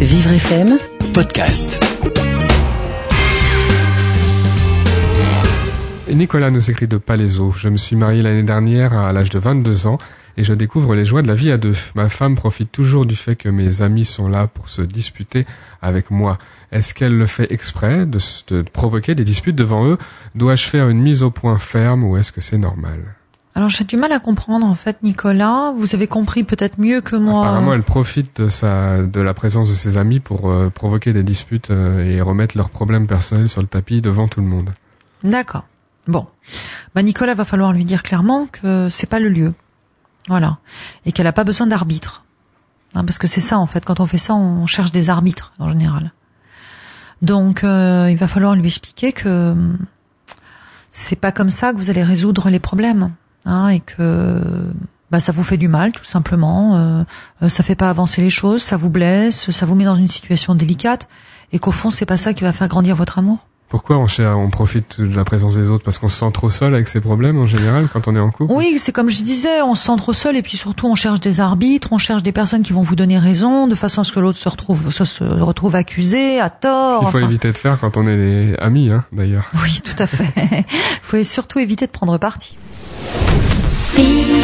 Vivre FM podcast. Nicolas nous écrit de Palaiso. Je me suis marié l'année dernière à l'âge de 22 ans et je découvre les joies de la vie à deux. Ma femme profite toujours du fait que mes amis sont là pour se disputer avec moi. Est-ce qu'elle le fait exprès de, de provoquer des disputes devant eux? Dois-je faire une mise au point ferme ou est-ce que c'est normal? Alors j'ai du mal à comprendre en fait, Nicolas. Vous avez compris peut-être mieux que moi. Apparemment, elle profite de sa de la présence de ses amis pour euh, provoquer des disputes euh, et remettre leurs problèmes personnels sur le tapis devant tout le monde. D'accord. Bon, bah Nicolas va falloir lui dire clairement que c'est pas le lieu, voilà, et qu'elle a pas besoin d'arbitre, hein, parce que c'est ça en fait. Quand on fait ça, on cherche des arbitres en général. Donc, euh, il va falloir lui expliquer que hum, c'est pas comme ça que vous allez résoudre les problèmes, hein, et que bah ça vous fait du mal tout simplement, euh, euh, ça fait pas avancer les choses, ça vous blesse, ça vous met dans une situation délicate, et qu'au fond c'est pas ça qui va faire grandir votre amour. Pourquoi on, cher- on profite de la présence des autres? Parce qu'on se sent trop seul avec ses problèmes en général quand on est en couple? Oui, c'est comme je disais, on se sent trop seul et puis surtout on cherche des arbitres, on cherche des personnes qui vont vous donner raison de façon à ce que l'autre se retrouve se, retrouve accusé à tort. Il faut enfin. éviter de faire quand on est amis, hein, d'ailleurs. Oui, tout à fait. Il faut surtout éviter de prendre parti. ti.